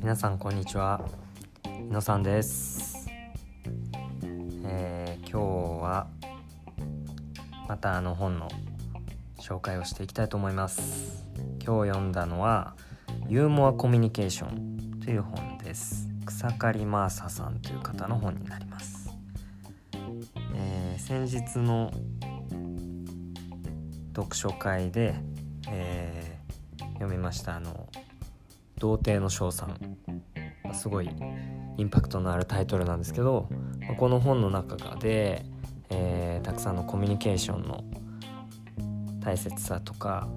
皆さんこんにちは。井野さんです、えー今日はまたあの本の紹介をしていきたいと思います。今日読んだのはユーモアコミュニケーションという本です。草刈マーサさんという方の本になります、えー先日の読書会で、えー読みましたあの「童貞の称賛」すごいインパクトのあるタイトルなんですけどこの本の中で、えーたくさんのコミュニケーションの大切さとか、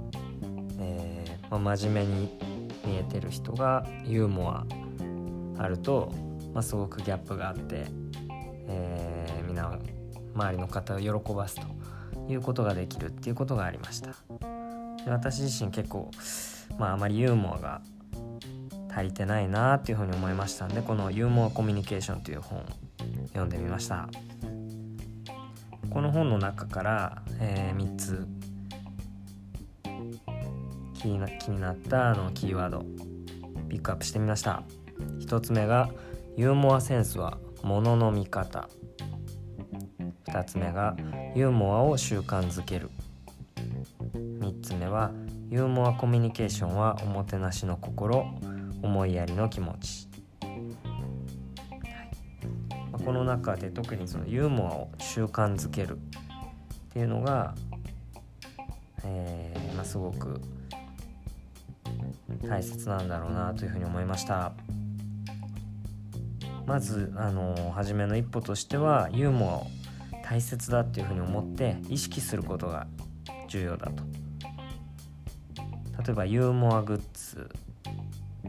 えーまあ、真面目に見えてる人がユーモアあると、まあ、すごくギャップがあって、えーみんな周りの方を喜ばすということができるっていうことがありました。で私自身結構、まあ、あまりユーモアが足りてないなっていうふうに思いましたんでこの「ユーモアコミュニケーション」という本を読んでみました。この本の中から、え3つ気にな気になったあのキーワードピックアップしてみました。1つ目が「ユーモアセンスはものの見方」2つ目が「ユーモアを習慣づける」3つ目は「ユーモアコミュニケーションはおもてなしの心。思いやりの気持ち」まあこの中で特にそのユーモアを習慣づけるっていうのが、えーまあ、すごく大切なんだろうなというふうに思いました。まずあの初めの一歩としてはユーモアを大切だっていうふうに思って意識することが重要だと。例えばユーモアグッズ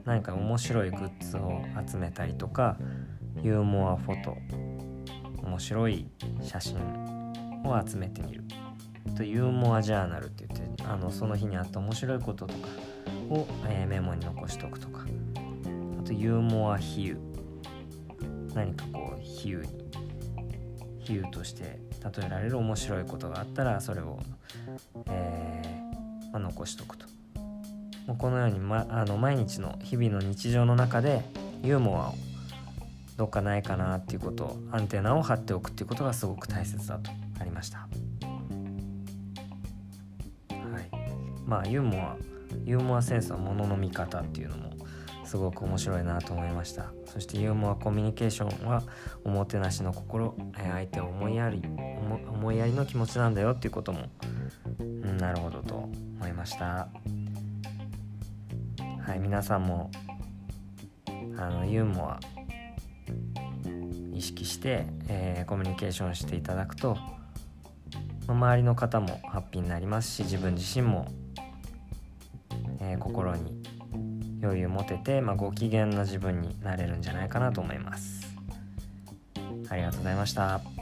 何か面白いグッズを集めたりとかユーモアフォト面白い写真を集めてみる。とユーモアジャーナルって言ってあのその日にあった面白いこととかを、えーメモに残しておくとか。あとユーモア比喩。何かこう比喩に比喩として例えられる面白いことがあったらそれを、えーまあ、残しとくと。もうこのように、ま、あの毎日の日々の日常の中でユーモアをどっかないかなっていうことをアンテナを張っておくっていうことがすごく大切だとありました。はい、まあユーモアユーモアセンスはものの見方っていうのもすごく面白いなと思いました。そしてユーモアコミュニケーションはおもてなしの心相手を思いやり思思いやりの気持ちなんだよっていうことも、うん、なるほどと思いました。はい皆さんもあのユーモア意識して、えーコミュニケーションしていただくと、ま周りの方もハッピーになりますし自分自身も、えー心に余裕持てて、ま、ご機嫌な自分になれるんじゃないかなと思います。ありがとうございました。